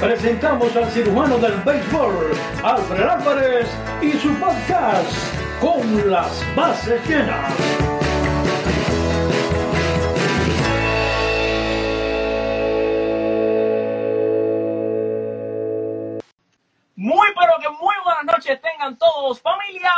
presentamos al cirujano del béisbol, Alfred Álvarez, y su podcast, Con las bases llenas. Muy pero que muy buenas noches tengan todos, familia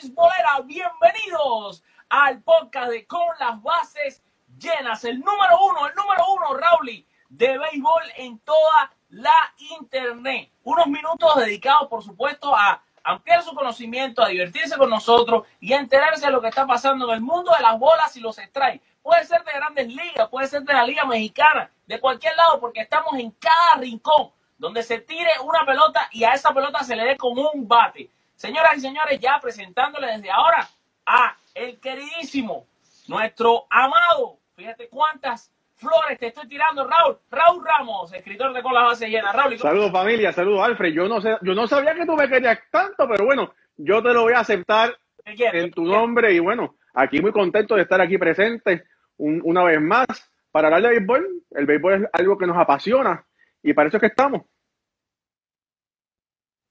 beisbolera, bienvenidos al podcast de Con las bases llenas, el número uno, el número uno, Rauli, de béisbol en toda la internet. Unos minutos dedicados, por supuesto, a ampliar su conocimiento, a divertirse con nosotros y a enterarse de lo que está pasando en el mundo de las bolas y los strikes. Puede ser de grandes ligas, puede ser de la liga mexicana, de cualquier lado, porque estamos en cada rincón donde se tire una pelota y a esa pelota se le dé con un bate. Señoras y señores, ya presentándole desde ahora a el queridísimo, nuestro amado, fíjate cuántas flores te estoy tirando, Raúl, Raúl Ramos, escritor de Con la base llena. Raúl, ¿y cómo- Saludos familia, saludos Alfred. Yo no sé, yo no sabía que tú me querías tanto, pero bueno, yo te lo voy a aceptar en tu nombre y bueno, aquí muy contento de estar aquí presente un- una vez más para hablar de béisbol. El béisbol es algo que nos apasiona y para eso es que estamos.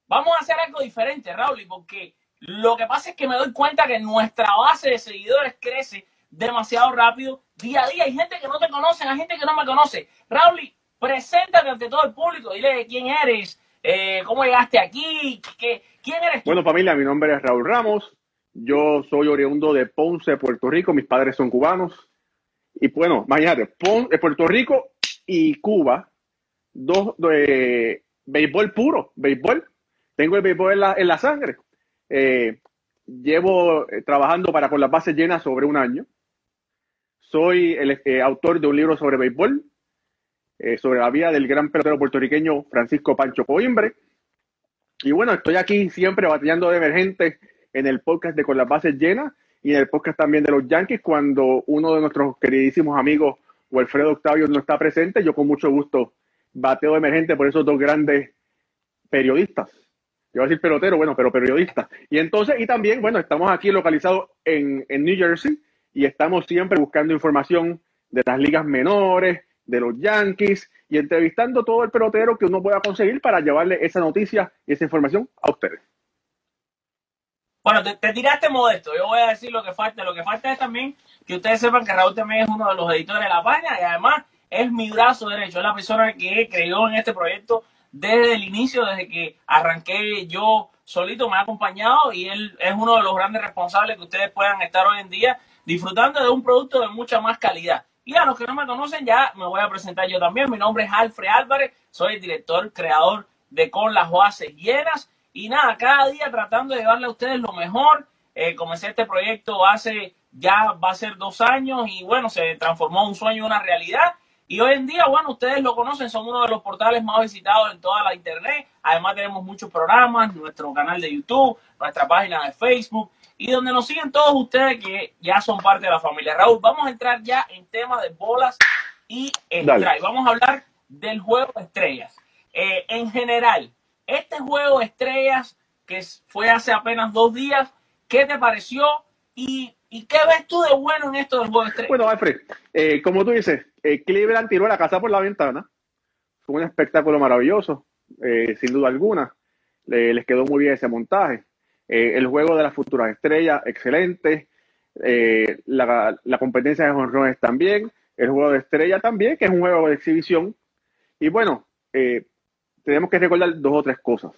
Vamos a hacer algo diferente, Raúl, porque lo que pasa es que me doy cuenta que nuestra base de seguidores crece demasiado rápido día a día. Hay gente que no te conoce, hay gente que no me conoce. Raúl, preséntate ante todo el público, dile quién eres, eh, cómo llegaste aquí, qué, quién eres tú. Bueno familia, mi nombre es Raúl Ramos. Yo soy oriundo de Ponce, Puerto Rico. Mis padres son cubanos. Y bueno, imagínate, Pon- eh, Puerto Rico y Cuba, dos de béisbol puro, béisbol. Tengo el béisbol en la, en la sangre. Eh, llevo eh, trabajando para con las bases llenas sobre un año. Soy el eh, autor de un libro sobre béisbol, eh, sobre la vida del gran pelotero puertorriqueño Francisco Pancho Coimbre. Y bueno, estoy aquí siempre batallando de emergente en el podcast de Con las Bases Llenas y en el podcast también de los Yankees cuando uno de nuestros queridísimos amigos, Wilfredo Octavio, no está presente. Yo con mucho gusto bateo de emergente por esos dos grandes periodistas. Yo iba a decir pelotero, bueno, pero periodistas. Y entonces, y también, bueno, estamos aquí localizados en, en New Jersey y estamos siempre buscando información de las ligas menores, de los Yankees y entrevistando todo el pelotero que uno pueda conseguir para llevarle esa noticia y esa información a ustedes. Bueno, te, te tiraste modesto. Yo voy a decir lo que falta. Lo que falta es también que ustedes sepan que Raúl también es uno de los editores de la página y además es mi brazo derecho. Es la persona que creyó en este proyecto desde el inicio, desde que arranqué yo solito, me ha acompañado y él es uno de los grandes responsables que ustedes puedan estar hoy en día disfrutando de un producto de mucha más calidad. Y a los que no me conocen, ya me voy a presentar yo también. Mi nombre es Alfred Álvarez, soy el director, creador de Con las Bases Llenas. Y nada, cada día tratando de llevarle a ustedes lo mejor. Eh, comencé este proyecto hace ya va a ser dos años y bueno, se transformó un sueño en una realidad. Y hoy en día, bueno, ustedes lo conocen, son uno de los portales más visitados en toda la internet. Además tenemos muchos programas, nuestro canal de YouTube, nuestra página de Facebook y donde nos siguen todos ustedes que ya son parte de la familia. Raúl, vamos a entrar ya en temas de bolas y strike. Vamos a hablar del juego de estrellas. Eh, en general, este juego de estrellas que fue hace apenas dos días, ¿qué te pareció? ¿Y, y qué ves tú de bueno en esto del juego de estrellas? Bueno, Alfred, eh, como tú dices, eh, Cleveland tiró la casa por la ventana. Fue un espectáculo maravilloso, eh, sin duda alguna. Le- les quedó muy bien ese montaje. Eh, el juego de las futuras estrellas, excelente. Eh, la, competencia de jonrones también. El juego de estrella también, que es un juego de exhibición. Y bueno, eh, tenemos que recordar dos o tres cosas.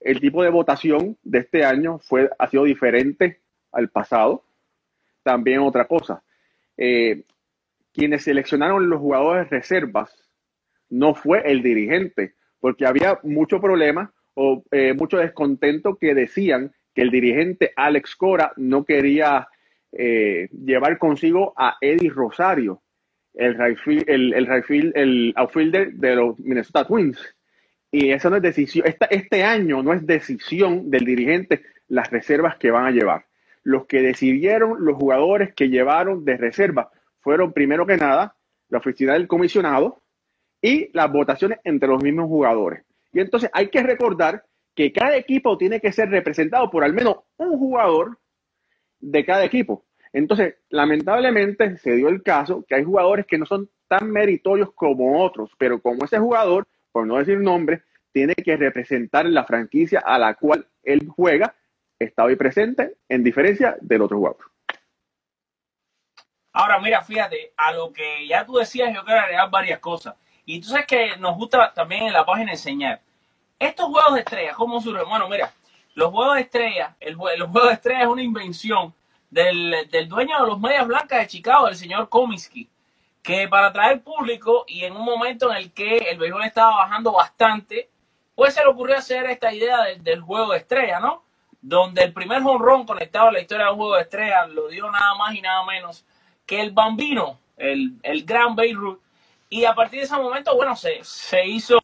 El tipo de votación de este año fue, ha sido diferente al pasado. También otra cosa. Quienes seleccionaron los jugadores reservas no fue el dirigente, porque había mucho problema o eh, mucho descontento que decían que el dirigente Alex Cora no quería eh, llevar consigo a Eddie Rosario, el, el, el, outfielder de los Minnesota Twins. Y eso no es decisión, esta, este año no es decisión del dirigente las reservas que van a llevar. Los que decidieron, los jugadores que llevaron de reserva, fueron primero que nada la oficina del comisionado y las votaciones entre los mismos jugadores. Y entonces hay que recordar que cada equipo tiene que ser representado por al menos un jugador de cada equipo. Entonces, lamentablemente se dio el caso que hay jugadores que no son tan meritorios como otros, pero como ese jugador, por no decir nombre, tiene que representar la franquicia a la cual él juega, está hoy presente, en diferencia del otro jugador. Ahora, mira, fíjate, a lo que ya tú decías, yo quiero agregar varias cosas. Y tú sabes que nos gusta también en la página enseñar. Estos juegos de estrellas, ¿cómo surgen? Bueno, mira, los juegos de estrellas, el, los juegos de estrellas es una invención del, del, dueño de los Medias Blancas de Chicago, el señor Comiskey, que para atraer público y en un momento en el que el béisbol estaba bajando bastante, pues se le ocurrió hacer esta idea del, juego de estrellas, ¿no? Donde el primer honrón conectado a la historia del juego de estrellas lo dio nada más y nada menos que el bambino, el, el gran Beirut. Y a partir de ese momento, bueno, se, se hizo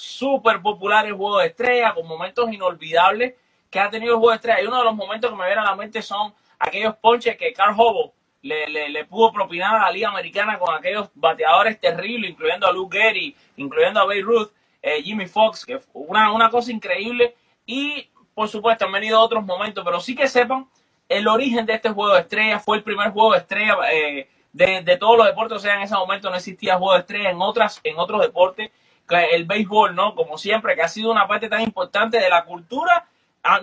súper popular el juego de estrella, con momentos inolvidables que ha tenido el juego de estrella. Y uno de los momentos que me vienen a la mente son aquellos ponches que Carl Hobo le, le, le, pudo propinar a la Liga Americana con aquellos bateadores terribles, incluyendo a Luke Gary, incluyendo a Babe Ruth, eh, Jimmy Fox, que fue una, una cosa increíble. Y por supuesto han venido otros momentos, pero sí que sepan el origen de este juego de estrella. Fue el primer juego de estrella eh, de, de, todos los deportes, o sea, en ese momento no existía juego de estrella en, otras, en otros deportes. El béisbol, ¿no? Como siempre, que ha sido una parte tan importante de la cultura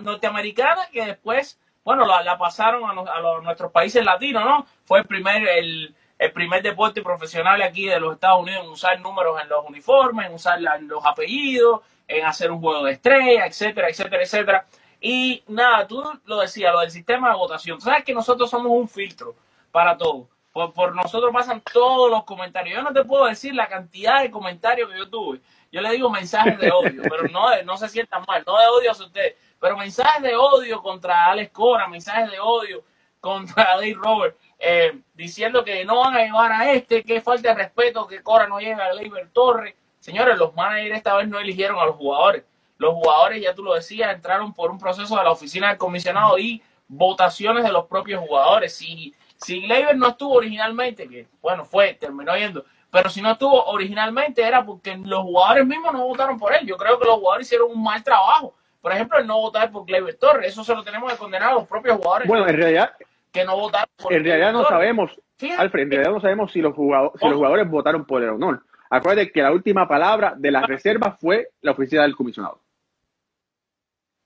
norteamericana que después, bueno, la, la pasaron a, a los, nuestros países latinos, ¿no? Fue el primer, el, el, primer deporte profesional aquí de los Estados Unidos en usar números en los uniformes, en usar en los apellidos, en hacer un juego de estrella, etcétera, etcétera, etcétera. Y nada, tú lo decías, lo del sistema de votación. Sabes que nosotros somos un filtro para todo. Por, nosotros pasan todos los comentarios. Yo no te puedo decir la cantidad de comentarios que yo tuve. Yo le digo mensajes de odio, pero no, no se sientan mal, no de odio a ustedes, pero mensajes de odio contra Alex Cora, mensajes de odio contra Dave Robert, eh, diciendo que no van a llevar a este, que falta de respeto, que Cora no lleve a Leiber Torres. Señores, los managers esta vez no eligieron a los jugadores. Los jugadores, ya tú lo decías, entraron por un proceso de la oficina del comisionado y votaciones de los propios jugadores. Si, si Leiber no estuvo originalmente, que bueno, fue, terminó yendo, pero si no estuvo originalmente era porque los jugadores mismos no votaron por él. Yo creo que los jugadores hicieron un mal trabajo. Por ejemplo, el no votar por Gleyber Torres, eso se lo tenemos que condenar a los propios jugadores. Bueno, en realidad, que no votaron por En realidad no sabemos, Fíjate. Alfred, en realidad no sabemos si los, jugadores, si los jugadores votaron por él o no. Acuérdate que la última palabra de la reserva fue la oficina del comisionado.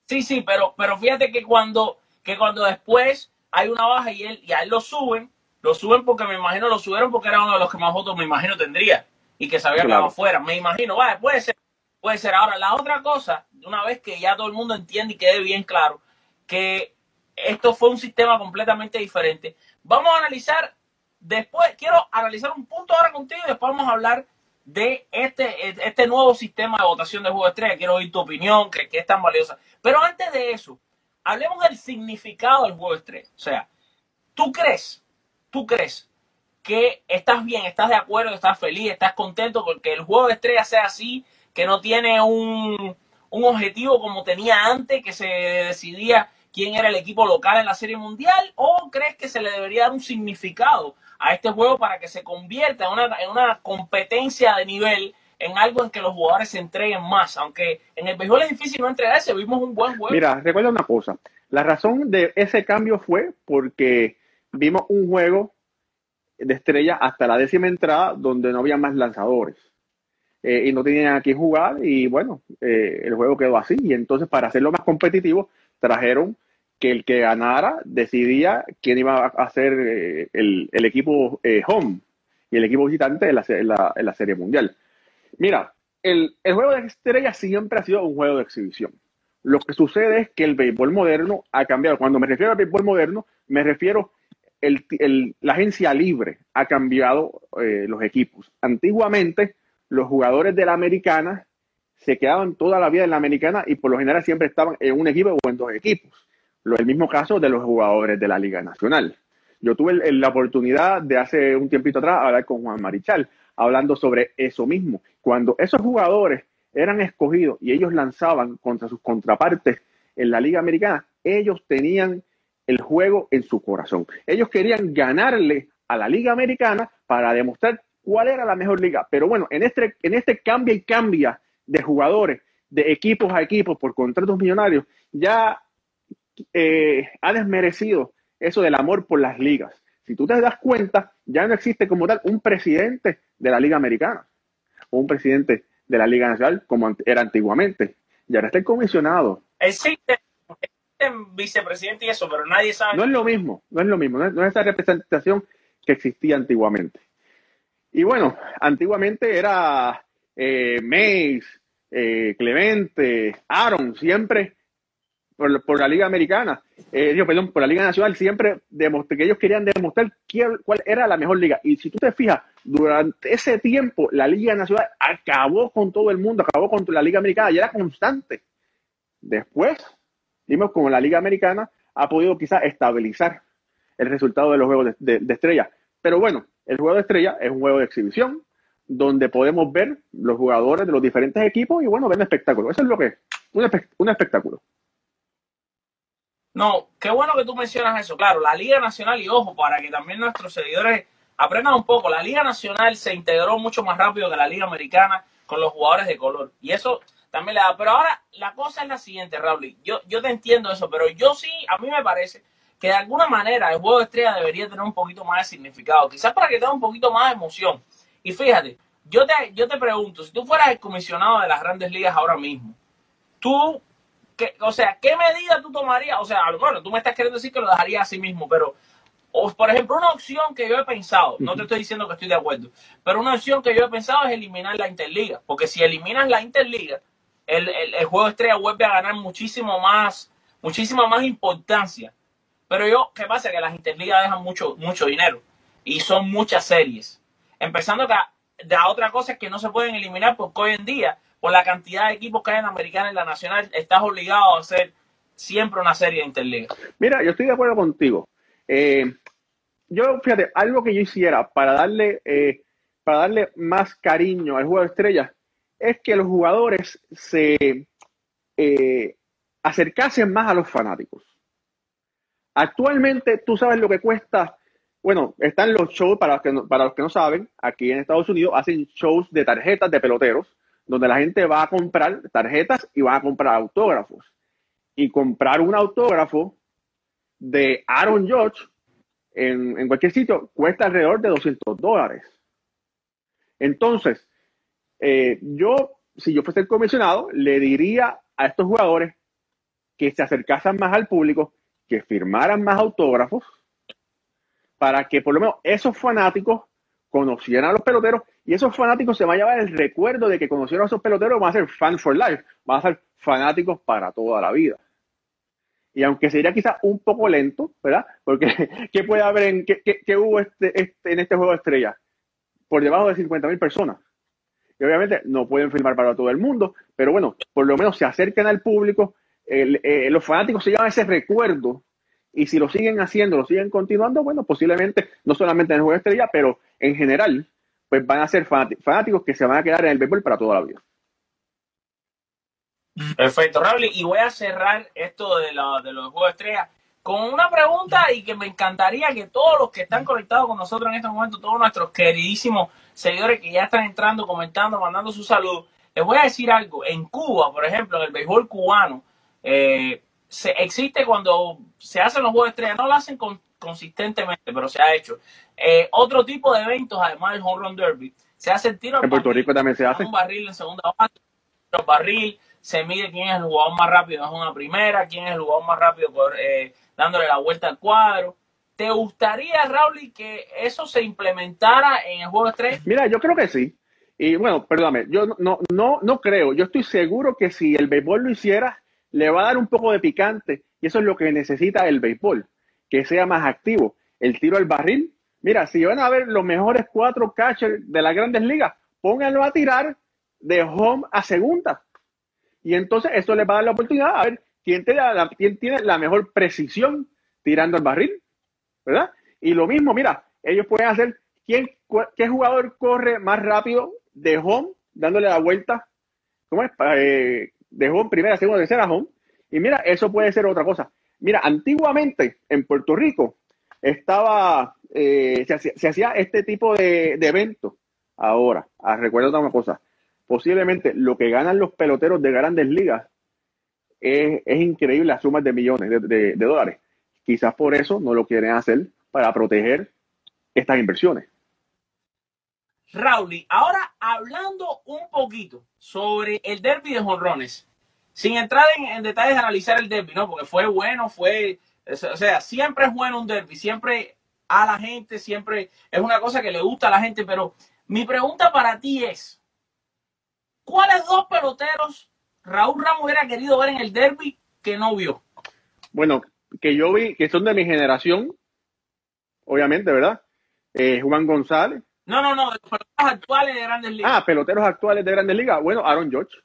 Sí, sí, pero, pero fíjate que cuando, que cuando después hay una baja y, él, y a él lo suben, lo suben porque me imagino lo subieron porque era uno de los que más votos me imagino tendría y que se había Claro. quedado fuera. Me imagino, vaya, puede ser, puede ser. Ahora, la otra cosa, una vez que ya todo el mundo entiende y quede bien claro que esto fue un sistema completamente diferente, vamos a analizar después, quiero analizar un punto ahora contigo y después vamos a hablar de este, este nuevo sistema de votación de juego de estrella. Quiero oír tu opinión, que, que es tan valiosa. Pero antes de eso, hablemos del significado del juego de estrella. O sea, ¿tú crees, tú crees que estás bien, estás de acuerdo, estás feliz, estás contento porque el juego de estrella sea así, que no tiene un, un objetivo como tenía antes, que se decidía quién era el equipo local en la Serie Mundial, o crees que se le debería dar un significado a este juego para que se convierta en una, en una competencia de nivel, en algo en que los jugadores se entreguen más? Aunque en el béisbol es difícil no entregarse, vimos un buen juego. Mira, recuerda una cosa. La razón de ese cambio fue porque vimos un juego de estrella hasta la décima entrada donde no había más lanzadores. Eh, y no tenían a quién jugar y bueno, eh, el juego quedó así. Y entonces para hacerlo más competitivo trajeron que el que ganara decidía quién iba a hacer eh, el, el, equipo home y el equipo visitante en la, en la, en la Serie Mundial. Mira, el, el, juego de estrella siempre ha sido un juego de exhibición. Lo que sucede es que el béisbol moderno ha cambiado. Cuando me refiero al béisbol moderno, me refiero el, la agencia libre ha cambiado eh, los equipos. Antiguamente, los jugadores de la americana se quedaban toda la vida en la americana y por lo general siempre estaban en un equipo o en dos equipos. Lo, el mismo caso de los jugadores de la Liga Nacional. Yo tuve la oportunidad de hace un tiempito atrás hablar con Juan Marichal, hablando sobre eso mismo. Cuando esos jugadores eran escogidos y ellos lanzaban contra sus contrapartes en la Liga Americana, ellos tenían el juego en su corazón. Ellos querían ganarle a la Liga Americana para demostrar cuál era la mejor liga. Pero bueno, en este, en este cambia y cambia de jugadores, de equipos a equipos por contratos millonarios, ya eh, ha desmerecido eso del amor por las ligas. Si tú te das cuenta, ya no existe como tal un presidente de la Liga Americana o un presidente de la Liga Nacional como era antiguamente. Y ahora está el comisionado. Existe, vicepresidente y eso, pero nadie sabe. No es lo mismo, no es lo mismo, no es, esa representación que existía antiguamente. Y bueno, antiguamente era eh, Mace, eh, Clemente, Aaron, siempre por, la Liga Americana, eh, perdón, por la Liga Nacional, siempre que ellos querían demostrar cuál era la mejor liga. Y si tú te fijas, durante ese tiempo, la Liga Nacional acabó con todo el mundo, acabó con la Liga Americana y era constante. Después, vimos como la Liga Americana ha podido quizás estabilizar el resultado de los juegos de, estrella. Pero bueno, el juego de estrella es un juego de exhibición donde podemos ver los jugadores de los diferentes equipos y bueno, ver un espectáculo. Eso es lo que es, un espectáculo. No, qué bueno que tú mencionas eso. Claro, la Liga Nacional, y ojo, para que también nuestros seguidores aprendan un poco, la Liga Nacional se integró mucho más rápido que la Liga Americana con los jugadores de color. Y eso también le da. Pero ahora la cosa es la siguiente, Raúl. Yo, yo te entiendo eso, pero yo sí, a mí me parece que de alguna manera el juego de estrella debería tener un poquito más de significado. Quizás para que tenga un poquito más de emoción. Y fíjate, yo te, yo te pregunto, si tú fueras el comisionado de las grandes ligas ahora mismo, tú o sea, ¿qué medida tú tomarías? O sea, bueno, tú me estás queriendo decir que lo dejarías a sí mismo, pero, por ejemplo, una opción que yo he pensado, no te estoy diciendo que estoy de acuerdo, pero una opción que yo he pensado es eliminar la Interliga, porque si eliminas la Interliga, el, el, juego de estrella vuelve a ganar muchísimo más, muchísima más importancia. Pero yo, ¿qué pasa? Que las Interligas dejan mucho, mucho dinero y son muchas series. Empezando que la otra cosa es que no se pueden eliminar porque hoy en día por la cantidad de equipos que hay en la americana y en la nacional, estás obligado a hacer siempre una serie de interliga. Mira, yo estoy de acuerdo contigo. Eh, yo, fíjate, algo que yo hiciera para darle, eh, para darle más cariño al juego de estrellas es que los jugadores se eh, acercasen más a los fanáticos. Actualmente, tú sabes lo que cuesta. Bueno, están los shows, para los, que para los que no saben, aquí en Estados Unidos hacen shows de tarjetas de peloteros donde la gente va a comprar tarjetas y va a comprar autógrafos. Y comprar un autógrafo de Aaron George en, cualquier sitio cuesta alrededor de 200 dólares. Entonces, eh, yo, si yo fuese el comisionado, le diría a estos jugadores que se acercasen más al público, que firmaran más autógrafos, para que por lo menos esos fanáticos conocieran a los peloteros y esos fanáticos se van a llevar el recuerdo de que conocieron a esos peloteros, van a ser fans for life, van a ser fanáticos para toda la vida. Y aunque sería quizás un poco lento, ¿verdad? Porque ¿qué puede haber en qué, hubo este, este, en este juego de estrellas? Por debajo de 50 mil personas. Y obviamente no pueden filmar para todo el mundo, pero bueno, por lo menos se acercan al público, eh, los fanáticos se llevan ese recuerdo y si lo siguen haciendo, lo siguen continuando, bueno, posiblemente no solamente en el juego de estrella, pero en general, pues van a ser fanáticos que se van a quedar en el béisbol para toda la vida. Perfecto, Raúl. Y voy a cerrar esto de, de los juegos de estrella con una pregunta y que me encantaría que todos los que están conectados con nosotros en este momento, todos nuestros queridísimos seguidores que ya están entrando, comentando, mandando su salud, les voy a decir algo. En Cuba, por ejemplo, en el béisbol cubano, eh, se, existe cuando se hacen los juegos de estrella, no lo hacen consistentemente, pero se ha hecho. Eh, otro tipo de eventos, además del Home Run Derby, se hace el tiro. En Puerto Rico también se hace. Un barril en segunda base, barril, se mide quién es el jugador más rápido en una primera, quién es el jugador más rápido por, eh, dándole la vuelta al cuadro. ¿Te gustaría, Raúl, que eso se implementara en el juego de estrella? Mira, yo creo que sí. Y bueno, perdóname, yo no, no, no creo. Yo estoy seguro que si el béisbol lo hiciera, le va a dar un poco de picante y eso es lo que necesita el béisbol, que sea más activo. El tiro al barril, mira, si van a ver los mejores cuatro catchers de las grandes ligas, pónganlo a tirar de home a segunda. Y entonces eso les va a dar la oportunidad a ver quién tiene la, quién tiene la mejor precisión tirando al barril, ¿verdad? Y lo mismo, mira, ellos pueden hacer quién, qué jugador corre más rápido de home dándole la vuelta ¿cómo es? Eh, dejó en primera, segunda, tercera home. Y mira, eso puede ser otra cosa. Mira, antiguamente en Puerto Rico estaba, eh, se, hacía, se, hacía, este tipo de, de eventos. Ahora, ah, recuerda una cosa, posiblemente lo que ganan los peloteros de grandes ligas es, es increíble las sumas de millones de, de, de dólares. Quizás por eso no lo quieren hacer para proteger estas inversiones. Raúl, ahora hablando un poquito sobre el derby de jonrones, sin entrar en, en, detalles de analizar el derby, ¿no? Porque fue bueno, fue, o sea, siempre es bueno un derby, siempre a la gente, siempre es una cosa que le gusta a la gente, pero mi pregunta para ti es, ¿cuáles dos peloteros Raúl Ramos hubiera querido ver en el derby que no vio? Bueno, que yo vi, que son de mi generación, obviamente, ¿verdad? Eh, Juan González, no, no, no, peloteros actuales de grandes ligas. Ah, peloteros actuales de grandes ligas. Bueno, Aaron George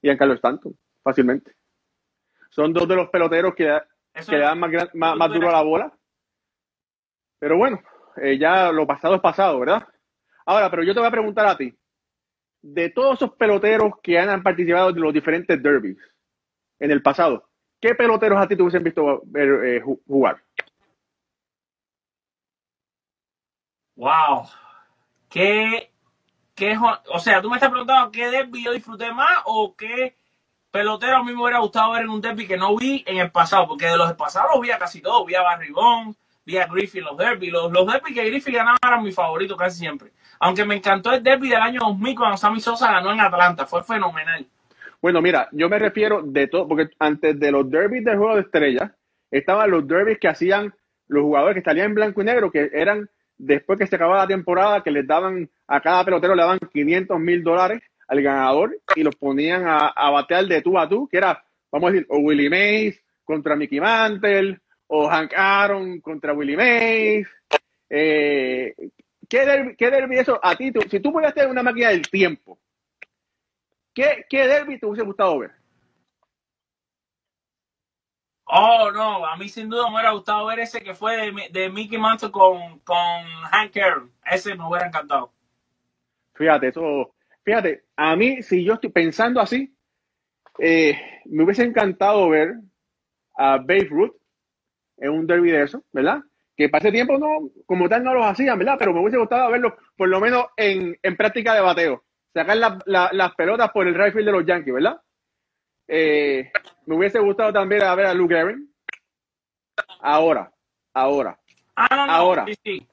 y Giancarlo Stanton, fácilmente. Son dos de los peloteros que, que le dan más, más, más, duro a la bola. Pero bueno, eh, ya lo pasado es pasado, ¿verdad? Ahora, pero yo te voy a preguntar a ti, de todos esos peloteros que han participado en los diferentes derbis en el pasado, ¿qué peloteros a ti te hubiesen visto ver, eh, jugar? Wow, ¿Qué, qué, o sea, tú me estás preguntando qué derby yo disfruté más o qué pelotero a mí me hubiera gustado ver en un derby que no vi en el pasado, porque de los pasados los vi a casi todos, vi a Barry Bonds, vi a Griffin los derby, los, los derby que Griffin ganaba eran mis favoritos casi siempre, aunque me encantó el derby del año 2000 cuando Sammy Sosa ganó en Atlanta, fue fenomenal. Bueno, mira, yo me refiero de todo, porque antes de los derbis del juego de estrellas, estaban los derbis que hacían los jugadores que salían en blanco y negro, que eran después que se acababa la temporada, que les daban a cada pelotero le daban 500 mil dólares al ganador y los ponían a, a, batear de tú a tú, que era, vamos a decir, o Willie Mays contra Mickey Mantle, o Hank Aaron contra Willie Mays. Eh, ¿qué, derby, ¿Qué derby eso a ti? Tú, si tú pudieras tener una máquina del tiempo, ¿qué, qué derby te hubiese gustado ver? Oh, no, a mí sin duda me hubiera gustado ver ese que fue de, de Mickey Mantle con, con Hank Aaron. Ese me hubiera encantado. Fíjate, eso, fíjate, a mí, si yo estoy pensando así, eh, me hubiese encantado ver a Babe Ruth en un derby de eso, ¿verdad? Que para ese tiempo no, como tal no los hacían, ¿verdad? Pero me hubiese gustado verlo por lo menos en, en práctica de bateo. Sacar la, la, las pelotas por el right field de los Yankees, ¿verdad? Eh, me hubiese gustado también a ver a Luke Aaron. Ahora, ahora. Ah, no, no, ahora. Sí, sí.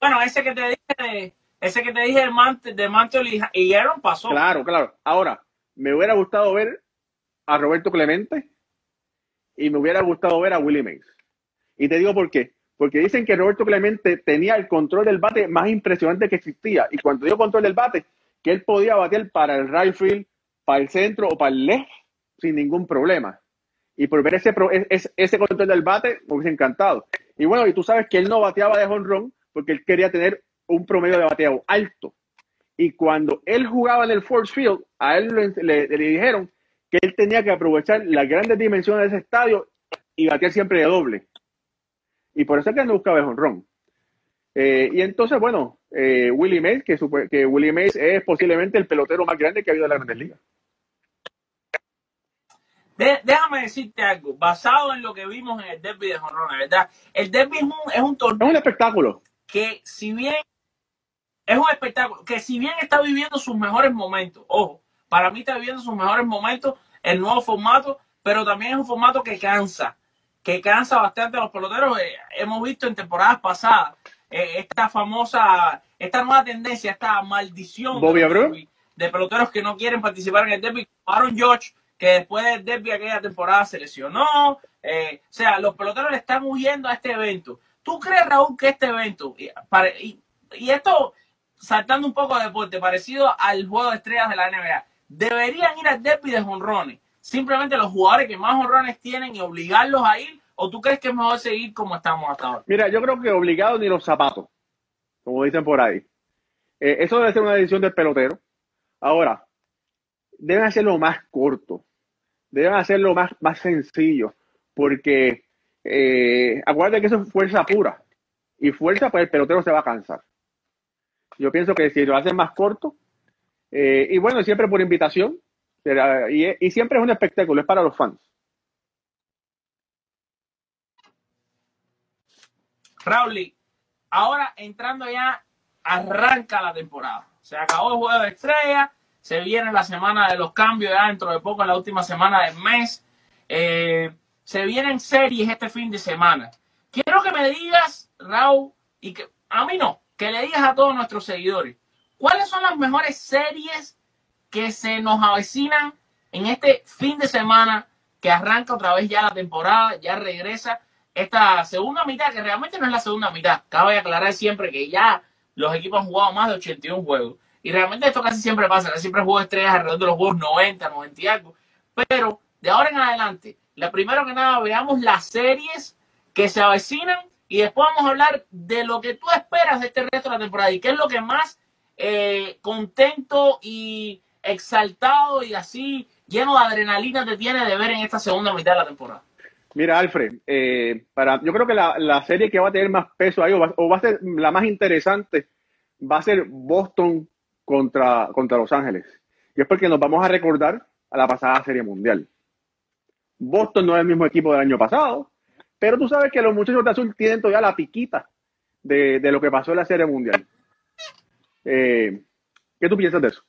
Bueno, ese que te dije, ese que te dije de Mantle, de Mantle y Aaron pasó. Claro, claro. Ahora, me hubiera gustado ver a Roberto Clemente y me hubiera gustado ver a Willie Mays. Y te digo por qué. Porque dicen que Roberto Clemente tenía el control del bate más impresionante que existía. Y cuando dio control del bate, que él podía batear para el right field, para el centro o para el left sin ningún problema. Y por ver ese, ese, ese control del bate, me hubiese encantado. Y bueno, y tú sabes que él no bateaba de honrón porque él quería tener un promedio de bateo alto. Y cuando él jugaba en el Force Field, a él le, dijeron que él tenía que aprovechar las grandes dimensiones de ese estadio y batear siempre de doble. Y por eso es que él no buscaba el honrón. Eh, y entonces, bueno, eh, Willie Mays, que, que Willie Mays es posiblemente el pelotero más grande que ha habido en la Grandes Ligas. De, déjame decirte algo, basado en lo que vimos en el derby de Jonrones, ¿verdad? El derby es un, es un torneo. Es un espectáculo. Que si bien es un espectáculo, que si bien está viviendo sus mejores momentos, ojo, para mí está viviendo sus mejores momentos el nuevo formato, pero también es un formato que cansa, que cansa bastante a los peloteros. Eh, hemos visto en temporadas pasadas eh, esta famosa, esta nueva tendencia, esta maldición Bobby de, Abreu. de peloteros que no quieren participar en el derby. Aaron George que después del derby aquella temporada se lesionó. Eh, o sea, los peloteros le están huyendo a este evento. ¿Tú crees, Raúl, que este evento, y, y, y, esto saltando un poco de deporte, parecido al juego de estrellas de la NBA, deberían ir al derby de jonrones? Simplemente los jugadores que más jonrones tienen y obligarlos a ir, o tú crees que es mejor seguir como estamos hasta ahora? Mira, yo creo que obligados ni los zapatos, como dicen por ahí. Eh, eso debe ser una decisión del pelotero. Ahora, deben hacerlo más corto, deben hacerlo más, más sencillo, porque eh, acuérdate que eso es fuerza pura, y fuerza, pues el pelotero se va a cansar. Yo pienso que si lo hacen más corto, eh, y bueno, siempre por invitación, Y, siempre es un espectáculo, es para los fans. Raúl, ahora entrando ya, arranca la temporada. Se acabó el juego de estrella, se viene la semana de los cambios ya dentro de poco, en la última semana del mes. Eh, se vienen series este fin de semana. Quiero que me digas, Raúl, y que a mí no, que le digas a todos nuestros seguidores, ¿cuáles son las mejores series que se nos avecinan en este fin de semana que arranca otra vez ya la temporada, ya regresa esta segunda mitad, que realmente no es la segunda mitad. Cabe aclarar siempre que ya los equipos han jugado más de 81 juegos. Y realmente esto casi siempre pasa, siempre juego estrellas alrededor de los juegos 90, 90 y algo. Pero de ahora en adelante, la primero que nada, veamos las series que se avecinan y después vamos a hablar de lo que tú esperas de este resto de la temporada y qué es lo que más eh, contento y exaltado y así lleno de adrenalina te tiene de ver en esta segunda mitad de la temporada. Mira, Alfred, eh, para, yo creo que la, serie que va a tener más peso ahí, o va, a ser la más interesante, va a ser Boston contra, contra Los Ángeles. Y es porque nos vamos a recordar a la pasada Serie Mundial. Boston no es el mismo equipo del año pasado, pero tú sabes que los muchachos de azul tienen todavía la piquita de, lo que pasó en la Serie Mundial. Eh, ¿Qué tú piensas de eso?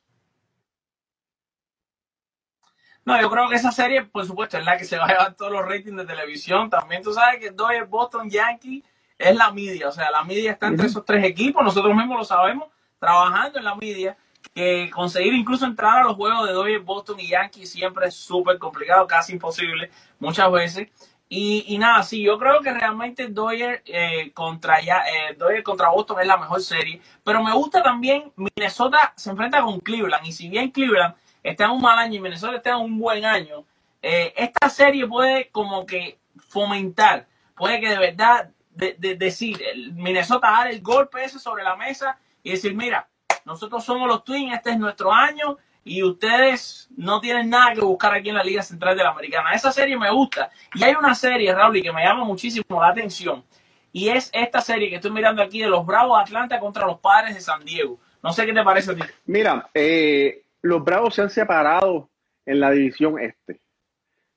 No, yo creo que esa serie, por supuesto, es la que se va a llevar todos los ratings de televisión. También tú sabes que Dodgers, Boston, Yankee es la media. O sea, la media está entre esos tres equipos. Nosotros mismos lo sabemos, trabajando en la media. Que conseguir incluso entrar a los juegos de Dodgers, Boston y Yankee siempre es súper complicado, casi imposible, muchas veces. Y, nada, sí, yo creo que realmente Dodgers eh, contra, ya, eh, contra Boston es la mejor serie. Pero me gusta también, Minnesota se enfrenta con Cleveland. Y si bien Cleveland está en un mal año y Minnesota está en un buen año, eh, esta serie puede como que fomentar, puede que de verdad de, decir, Minnesota dar el golpe ese sobre la mesa y decir, mira, nosotros somos los Twins, este es nuestro año y ustedes no tienen nada que buscar aquí en la Liga Central de la Americana. Esa serie me gusta. Y hay una serie, Raúl, que me llama muchísimo la atención. Y es esta serie que estoy mirando aquí de los Bravos de Atlanta contra los Padres de San Diego. No sé qué te parece a ti. Mira, eh, los Bravos se han separado en la división este.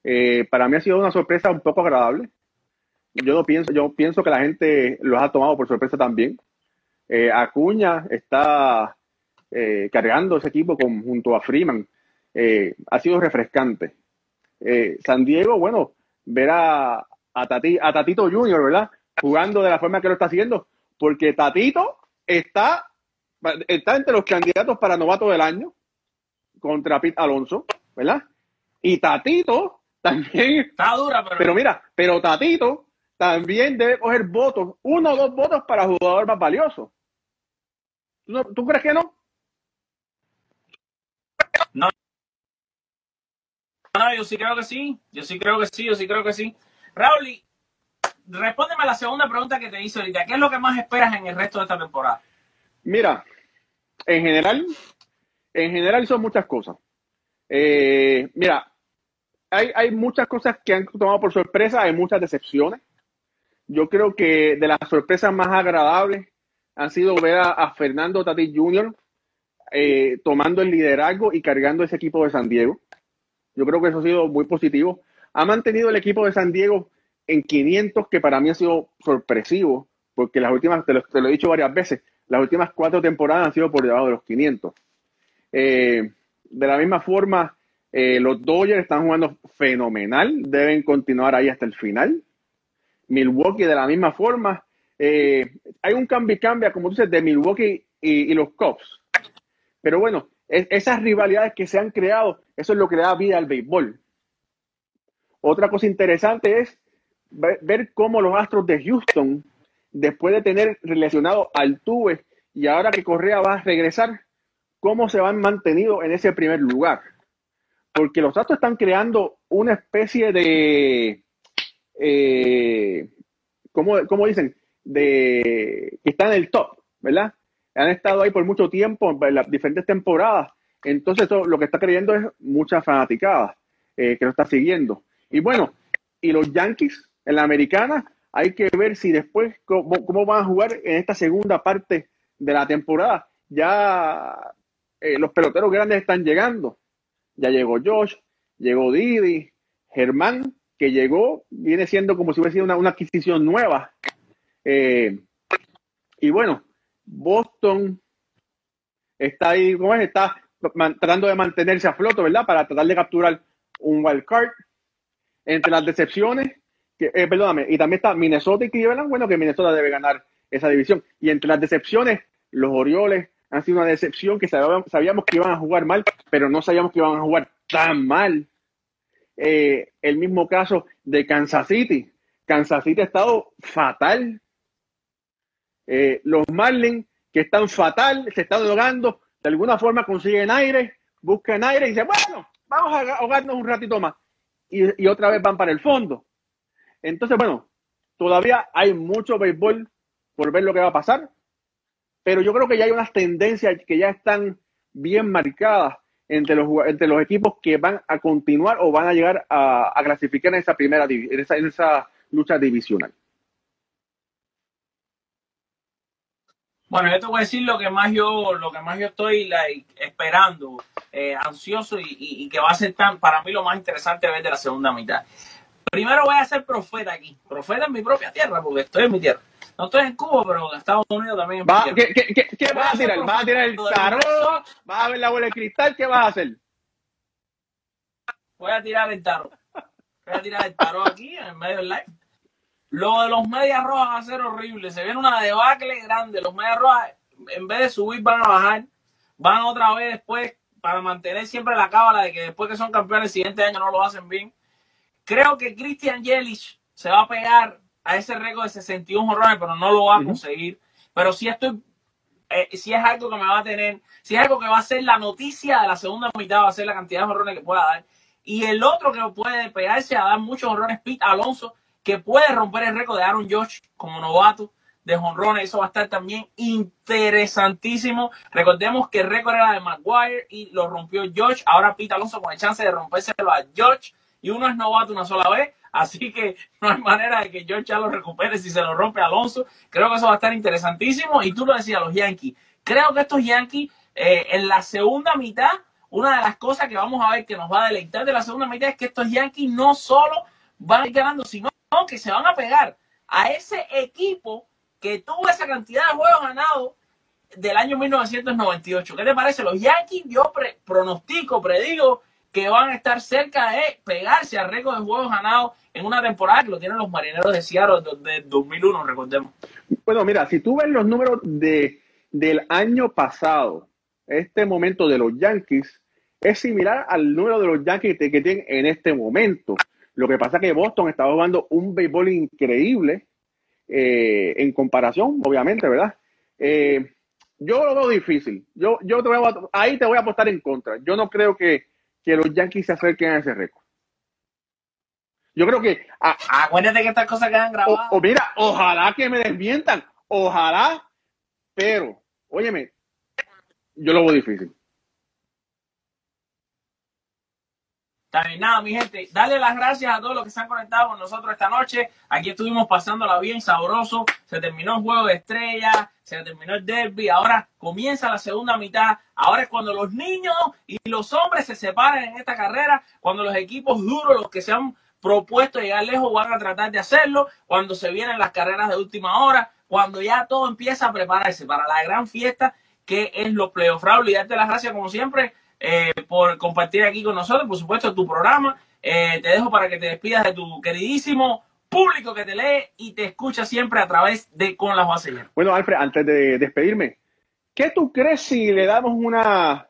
Eh, para mí ha sido una sorpresa un poco agradable. Yo no pienso, yo pienso que la gente los ha tomado por sorpresa también. Eh, Acuña está eh, cargando ese equipo con, junto a Freeman. ha sido refrescante. San Diego, bueno, ver a, a, Tatito Junior, ¿verdad? Jugando de la forma que lo está haciendo, porque Tatito está, está entre los candidatos para novato del año contra Pete Alonso, ¿verdad? Y Tatito también. Está dura, pero. Pero mira, pero Tatito también debe coger votos, uno o dos votos para jugador más valioso. ¿Tú, crees que no? No. No, yo sí creo que sí. Yo sí creo que sí, yo sí creo que sí. Raúl, respóndeme a la segunda pregunta que te hice ahorita. ¿Qué es lo que más esperas en el resto de esta temporada? Mira, en general, en general son muchas cosas. Eh, mira, hay, muchas cosas que han tomado por sorpresa, hay muchas decepciones. Yo creo que de las sorpresas más agradables han sido ver a, Fernando Tatis Jr. Eh, tomando el liderazgo y cargando ese equipo de San Diego. Yo creo que eso ha sido muy positivo. Ha mantenido el equipo de San Diego en 500, que para mí ha sido sorpresivo, porque las últimas, te lo, te lo he dicho varias veces, las últimas cuatro temporadas han sido por debajo de los 500. Eh, de la misma forma, eh, los Dodgers están jugando fenomenal, deben continuar ahí hasta el final. Milwaukee de la misma forma. Eh, hay un cambio y cambia, como dices, de Milwaukee y, los Cubs. Pero bueno, esas rivalidades que se han creado, eso es lo que da vida al béisbol. Otra cosa interesante es ver, cómo los Astros de Houston, después de tener relacionado al Tuve y ahora que Correa va a regresar, cómo se han mantenido en ese primer lugar. Porque los Astros están creando una especie de, eh, ¿cómo, dicen? De que están en el top, ¿verdad? Han estado ahí por mucho tiempo, en las diferentes temporadas. Entonces, lo que está creyendo es mucha fanaticada eh, que lo está siguiendo. Y bueno, y los Yankees en la americana, hay que ver si después cómo, cómo van a jugar en esta segunda parte de la temporada. Ya eh, los peloteros grandes están llegando. ya llegó Josh, llegó Didi, Germán, que llegó, viene siendo como si hubiera sido una, una adquisición nueva. Eh, y bueno, Boston está ahí, ¿cómo es? Está tratando de mantenerse a flote, ¿verdad? Para tratar de capturar un wild card. Entre las decepciones, eh, perdóname, y también está Minnesota y Cleveland, bueno, que Minnesota debe ganar esa división. Y entre las decepciones, los Orioles han sido una decepción que sabíamos, sabíamos que iban a jugar mal, pero no sabíamos que iban a jugar tan mal. Eh, el mismo caso de Kansas City. Kansas City ha estado fatal. Eh, los Marlins, que están fatal, se están ahogando, de alguna forma consiguen aire, buscan aire y dicen, bueno, vamos a ahogarnos un ratito más. Y, otra vez van para el fondo. Entonces, bueno, todavía hay mucho béisbol por ver lo que va a pasar, pero yo creo que ya hay unas tendencias que ya están bien marcadas entre los, entre los equipos que van a continuar o van a llegar a, clasificar en esa primera en en esa lucha divisional. Bueno, yo te voy a decir lo que más yo, lo que más yo estoy like, esperando, eh, ansioso y, y, y, que va a ser tan, para mí lo más interesante ver de la segunda mitad. Primero voy a ser profeta aquí, profeta en mi propia tierra, porque estoy en mi tierra. No estoy en Cuba, pero en Estados Unidos también. Va, ¿Qué, qué, qué, qué vas a tirar? ¿Vas a tirar el tarot? ¿Vas a ver la bola de cristal? ¿Qué vas a hacer? Voy a tirar el tarot. Voy a tirar el tarot aquí en medio del live. Lo de los medias rojas va a ser horrible. Se viene una debacle grande. Los medias rojas, en vez de subir, van a bajar. Van otra vez después para mantener siempre la cábala de que después que son campeones el siguiente año no lo hacen bien. Creo que Christian Yelich se va a pegar a ese récord de 61 jorrones, pero no lo va a conseguir. Pero sí estoy, eh, si es algo que me va a tener, si es algo que va a ser la noticia de la segunda mitad, va a ser la cantidad de jorrones que pueda dar. Y el otro que puede pegarse a dar muchos jorrones, Pete Alonso, que puede romper el récord de Aaron Josh como novato de jonrones. Eso va a estar también interesantísimo. Recordemos que el récord era de Maguire y lo rompió Josh. Ahora Pete Alonso con el chance de rompérselo a Josh. Y uno es novato una sola vez. Así que no hay manera de que George ya lo recupere si se lo rompe Alonso. Creo que eso va a estar interesantísimo. Y tú lo decías, los Yankees. Creo que estos Yankees eh, en la segunda mitad, una de las cosas que vamos a ver que nos va a deleitar de la segunda mitad es que estos Yankees no solo van a ir ganando, sino que se van a pegar a ese equipo que tuvo esa cantidad de juegos ganados del año 1998. ¿Qué te parece? Los Yankees, yo pre pronostico, predigo que van a estar cerca de pegarse al récord de juegos ganados en una temporada que lo tienen los marineros de Seattle de 2001, recordemos. Bueno, mira, si tú ves los números de, del año pasado, este momento de los Yankees es similar al número de los Yankees que tienen en este momento. Lo que pasa es que Boston estaba jugando un béisbol increíble eh, en comparación, obviamente, ¿verdad? Eh, yo lo veo difícil. Yo, yo te voy a, ahí te voy a apostar en contra. Yo no creo que, que los Yankees se acerquen a ese récord. Yo creo que. A, Acuérdate que estas cosas quedan grabadas. O, o, mira, ojalá que me desmientan. Ojalá. Pero, óyeme, yo lo veo difícil. También nada, mi gente, dale las gracias a todos los que se han conectado con nosotros esta noche. Aquí estuvimos pasándola bien sabroso. Se terminó el juego de estrellas, se terminó el derby. Ahora comienza la segunda mitad. Ahora es cuando los niños y los hombres se separan en esta carrera. Cuando los equipos duros, los que se han propuesto llegar lejos, van a tratar de hacerlo. Cuando se vienen las carreras de última hora. Cuando ya todo empieza a prepararse para la gran fiesta que es los playoffs. Raúl, y darte las gracias como siempre eh, por compartir aquí con nosotros, por supuesto, tu programa. Eh, te dejo para que te despidas de tu queridísimo público que te lee y te escucha siempre a través de Con las Bases Llenas. Bueno, Alfred, antes de despedirme, ¿qué tú crees si le damos una,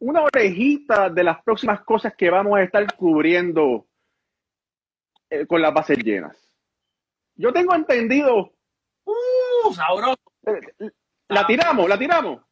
una orejita de las próximas cosas que vamos a estar cubriendo eh, con las bases llenas? Yo tengo entendido. ¡Uh! Sabroso. La tiramos, la tiramos.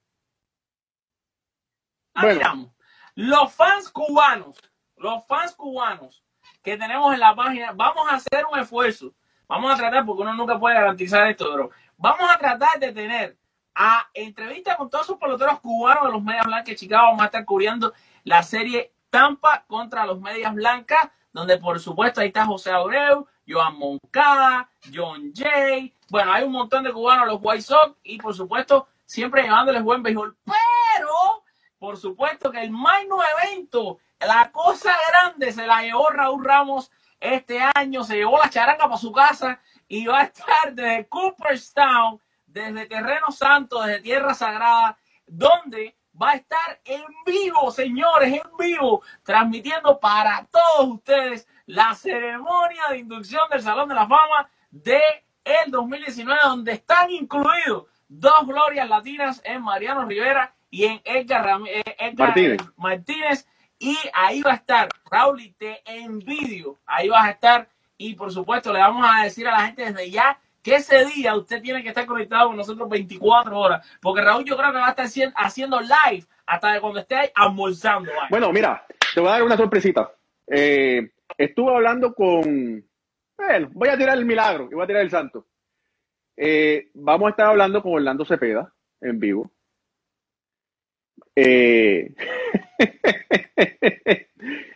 Bueno. Los fans cubanos, los fans cubanos que tenemos en la página, vamos a hacer un esfuerzo. Vamos a tratar, porque uno nunca puede garantizar esto, pero vamos a tratar de tener a entrevistas con todos esos peloteros cubanos de los Medias Blancas Chicago. Vamos a estar cubriendo la serie Tampa contra los Medias Blancas, donde por supuesto ahí está José Abreu, Joan Moncada, John Jay. Bueno, hay un montón de cubanos, los White Sox, y por supuesto siempre llevándoles buen béisbol. Pero por supuesto que el magno evento la cosa grande se la llevó Raúl Ramos este año, se llevó la charanga para su casa y va a estar desde Cooperstown, desde Terreno Santo, desde Tierra Sagrada, donde va a estar en vivo, señores, en vivo, transmitiendo para todos ustedes la ceremonia de inducción del Salón de la Fama de el 2019, donde están incluidos dos glorias latinas en Mariano Rivera y en Edgar, eh, Martínez. Martínez. Y ahí va a estar Raúl y te envidio. Ahí vas a estar. Y por supuesto, le vamos a decir a la gente desde ya que ese día usted tiene que estar conectado con nosotros 24 horas. Porque Raúl, yo creo que va a estar haciendo live hasta cuando esté ahí almorzando. Bueno, mira, te voy a dar una sorpresita. Eh, estuve hablando con. Bueno, voy a tirar el milagro y voy a tirar el santo. Eh, vamos a estar hablando con Orlando Cepeda en vivo. Eh,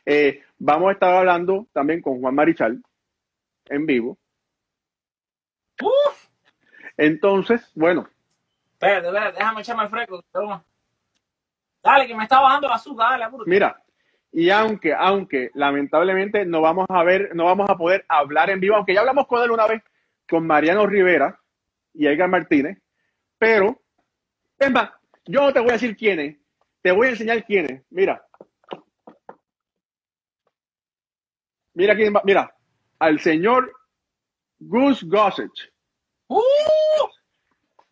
eh, vamos a estar hablando también con Juan Marichal en vivo. Entonces, bueno. Espérate, espérate, déjame echarme el fresco. Dale, que me está bajando la azúcar, dale, Mira, y aunque, aunque lamentablemente no vamos a ver, no vamos a poder hablar en vivo, aunque ya hablamos con él una vez, con Mariano Rivera, y Edgar Martínez, pero, es más, yo no te voy a decir quién es, te voy a enseñar quién es. Mira. Mira quién va, mira, al señor Gus Gossage. ¡Uh!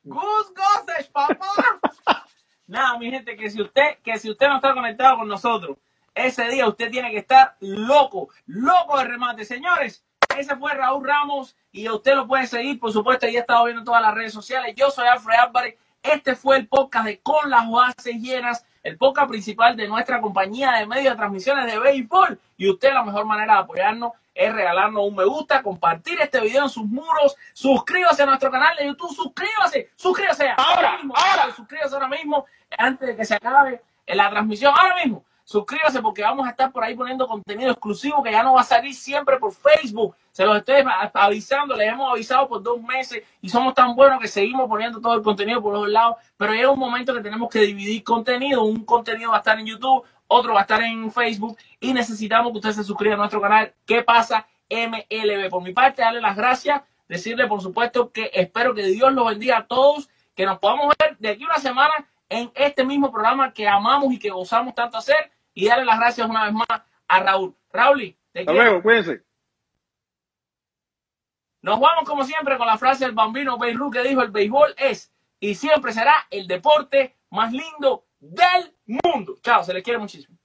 Gus Gossage, papá. Nada, mi gente, que si usted, que si usted no está conectado con nosotros, ese día usted tiene que estar loco, loco de remate. Señores, ese fue Raúl Ramos y usted lo puede seguir, por supuesto, ya he estado viendo en todas las redes sociales. Yo soy Alfred Álvarez. Este fue el podcast de Con las bases llenas, el podcast principal de nuestra compañía de medios de transmisiones de béisbol. Y usted la mejor manera de apoyarnos es regalarnos un me gusta, compartir este video en sus muros, suscríbase a nuestro canal de YouTube, suscríbase, suscríbase. Ahora, mismo, ahora, suscríbase ahora mismo antes de que se acabe la transmisión, ahora mismo. Suscríbase porque vamos a estar por ahí poniendo contenido exclusivo que ya no va a salir siempre por Facebook. Se los estoy avisando, les hemos avisado por dos meses y somos tan buenos que seguimos poniendo todo el contenido por los lados. Pero es un momento que tenemos que dividir contenido. Un contenido va a estar en YouTube, otro va a estar en Facebook y necesitamos que usted se suscriba a nuestro canal. ¿Qué pasa? MLB. Por mi parte, darle las gracias, decirle por supuesto que espero que Dios los bendiga a todos, que nos podamos ver de aquí una semana en este mismo programa que amamos y que gozamos tanto hacer y darle las gracias una vez más a Raúl. Raúl, te Hasta luego, cuídense. Nos vamos como siempre con la frase del bambino Beirut que dijo el béisbol es y siempre será el deporte más lindo del mundo. Chao, se les quiere muchísimo.